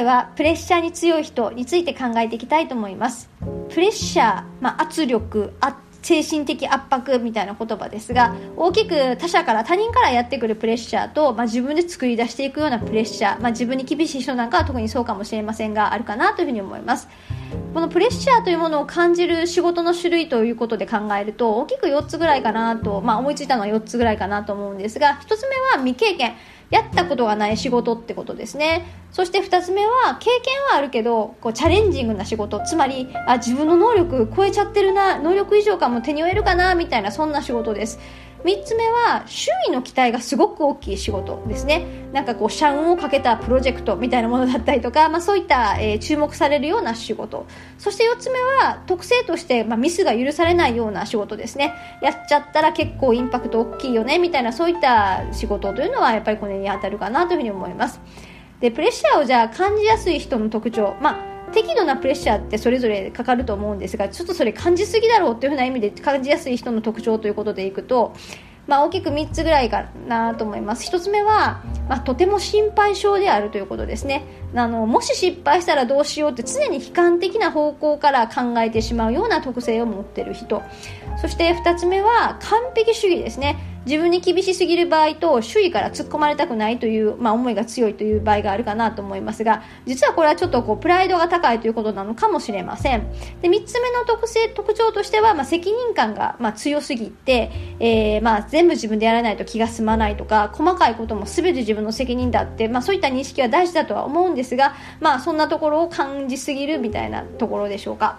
回はプレッシャーに強い人について考えていきたいと思います。プレッシャー、まあ、圧力精神的圧迫みたいな言葉ですが大きく他者から他人からやってくるプレッシャーと、まあ、自分で作り出していくようなプレッシャー、まあ、自分に厳しい人なんかは特にそうかもしれませんがあるかなというふうに思います。このプレッシャーというものを感じる仕事の種類ということで考えると大きく4つぐらいかなと、まあ、思いついたのは4つぐらいかなと思うんですが1つ目は未経験。やったことがない仕事ってことですね。そして2つ目は経験はあるけどこうチャレンジングな仕事。つまりあ自分の能力超えちゃってるな能力以上かも手に負えるかなみたいなそんな仕事です。3つ目は周囲の期待がすごく大きい仕事ですね。なんかこう社運をかけたプロジェクトみたいなものだったりとか、まあ、そういった、えー、注目されるような仕事。そして4つ目は特性として、まあ、ミスが許されないような仕事ですね。やっちゃったら結構インパクト大きいよねみたいなそういった仕事というのはやっぱりこれに当たるかなというふうに思います。でプレッシャーをじゃあ感じやすい人の特徴。まあ適度なプレッシャーってそれぞれかかると思うんですがちょっとそれ感じすぎだろうというふうな意味で感じやすい人の特徴ということでいくと、まあ、大きく3つぐらいかなと思います。1つ目は、まあ、とても心配性であるということですね。あのもし失敗したらどうしようって常に悲観的な方向から考えてしまうような特性を持っている人。そして2つ目は完璧主義ですね。自分に厳しすぎる場合と周囲から突っ込まれたくないという、まあ、思いが強いという場合があるかなと思いますが実はこれはちょっとこうプライドが高いということなのかもしれませんで3つ目の特性特徴としては、まあ、責任感が、まあ、強すぎて、えーまあ、全部自分でやらないと気が済まないとか細かいことも全て自分の責任だって、まあ、そういった認識は大事だとは思うんですが、まあ、そんなところを感じすぎるみたいなところでしょうか。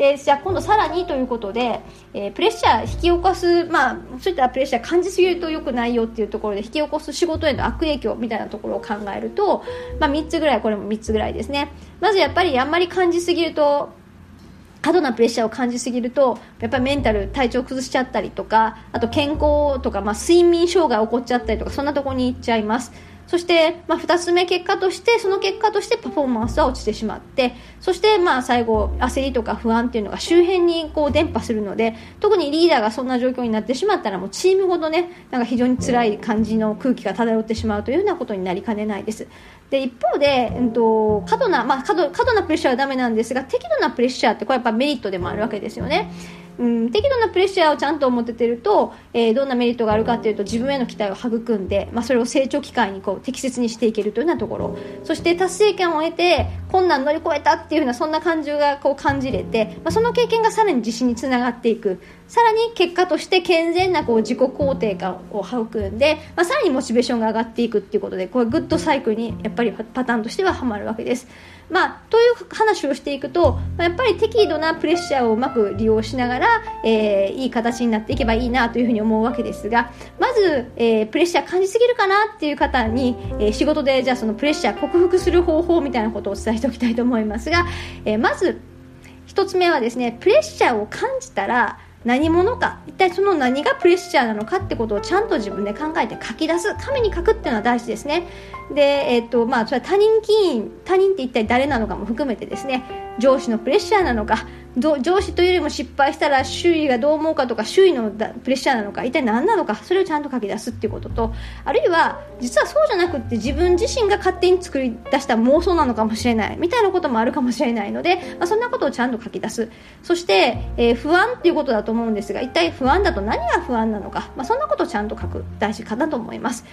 でじゃあ今度さらにということで、えー、プレッシャー引き起こす、まあ、そういったプレッシャー感じすぎると良くないよっていうところで引き起こす仕事への悪影響みたいなところを考えると、まあ、3つぐらいこれも3つぐらいですね。まずやっぱりあんまり感じすぎると過度なプレッシャーを感じすぎるとやっぱりメンタル体調崩しちゃったりとかあと健康とか、まあ、睡眠障害起こっちゃったりとかそんなところに行っちゃいます。そして、まあ、2つ目結果としてその結果としてパフォーマンスは落ちてしまってそしてまあ最後焦りとか不安っていうのが周辺にこう伝播するので特にリーダーがそんな状況になってしまったらもうチームほどねなんか非常に辛い感じの空気が漂ってしまうというようなことになりかねないです。で一方で、えっと、過度な、まあ、過度過度なプレッシャーはダメなんですが適度なプレッシャーってこれやっぱメリットでもあるわけですよね。うん、適度なプレッシャーをちゃんと持ててると、えー、どんなメリットがあるかというと自分への期待を育んで、まあ、それを成長機会にこう適切にしていけるというようなところそして達成感を得て困難乗り越えたっていうようなそんな感情がこう感じれて、まあ、その経験がさらに自信につながっていくさらに結果として健全なこう自己肯定感を育んで、まあ、さらにモチベーションが上がっていくっていうことでこれグッドサイクルにやっぱりパターンとしてははまるわけです。まあ、という話をしていくと、まあ、やっぱり適度なプレッシャーをうまく利用しながら、えー、いい形になっていけばいいなというふうに思うわけですがまず、えー、プレッシャー感じすぎるかなっていう方に、えー、仕事でじゃあそのプレッシャー克服する方法みたいなことをお伝えしておきたいと思いますが、えまず1つ目はですねプレッシャーを感じたら何者か。一体その何がプレッシャーなのかってことをちゃんと自分で考えて書き出す。紙に書くっていうのは大事ですね。で、えー、っとまあ、それは他人起因他人って一体誰なのかも含めてですね。上司のプレッシャーなのか上司というよりも失敗したら周囲がどう思うかとか周囲のプレッシャーなのか一体何なのかそれをちゃんと書き出すっていうこととあるいは実はそうじゃなくて自分自身が勝手に作り出した妄想なのかもしれないみたいなこともあるかもしれないので、まあ、そんなことをちゃんと書き出すそして、えー、不安っていうことだと思うんですが一体不安だと何が不安なのか、まあ、そんなことをちゃんと書く大事かなと思います。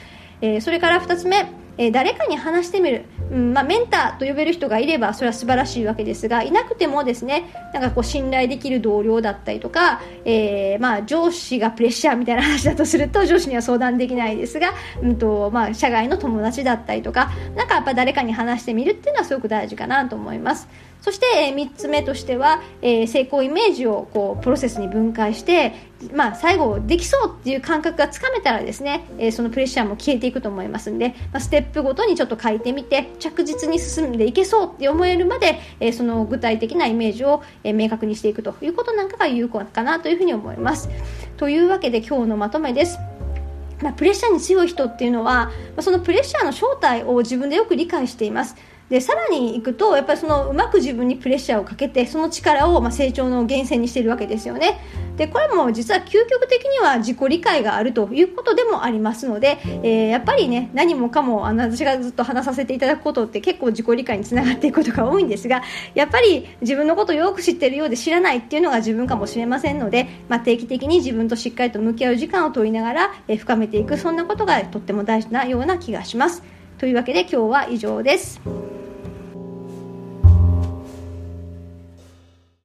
えー、それから2つ目、えー、誰かに話してみる、うんまあ、メンターと呼べる人がいればそれは素晴らしいわけですがいなくてもですねなんかこう信頼できる同僚だったりとか、えー、まあ、上司がプレッシャーみたいな話だとすると上司には相談できないですが、うんとまあ、社外の友達だったりとかなんかやっぱ誰かに話してみるっていうのはすごく大事かなと思います。そして、え、3つ目としては、えー、成功イメージをこうプロセスに分解して、まあ、最後できそうっていう感覚がつかめたらですね、えー、そのプレッシャーも消えていくと思いますんで、まあ、ステップごとにちょっと書いてみて着実に進んでいけそうって思えるまで、えー、その具体的なイメージを、え、明確にしていくということなんかが有効かなというふうに思います。というわけで今日のまとめです。まあ、プレッシャーに強い人っていうのは、まあ、そのプレッシャーの正体を自分でよく理解しています。でさらにいくとやっぱりそのうまく自分にプレッシャーをかけてその力をまあ成長の源泉にしているわけですよね。でこれも実は究極的には自己理解があるということでもありますので、えー、やっぱりね何もかもあの私がずっと話させていただくことって結構自己理解につながっていくことが多いんですがやっぱり自分のことをよく知っているようで知らないっていうのが自分かもしれませんので、まあ、定期的に自分としっかりと向き合う時間を取りながら、えー、深めていくそんなことがとっても大事なような気がします。というわけで今日は以上です。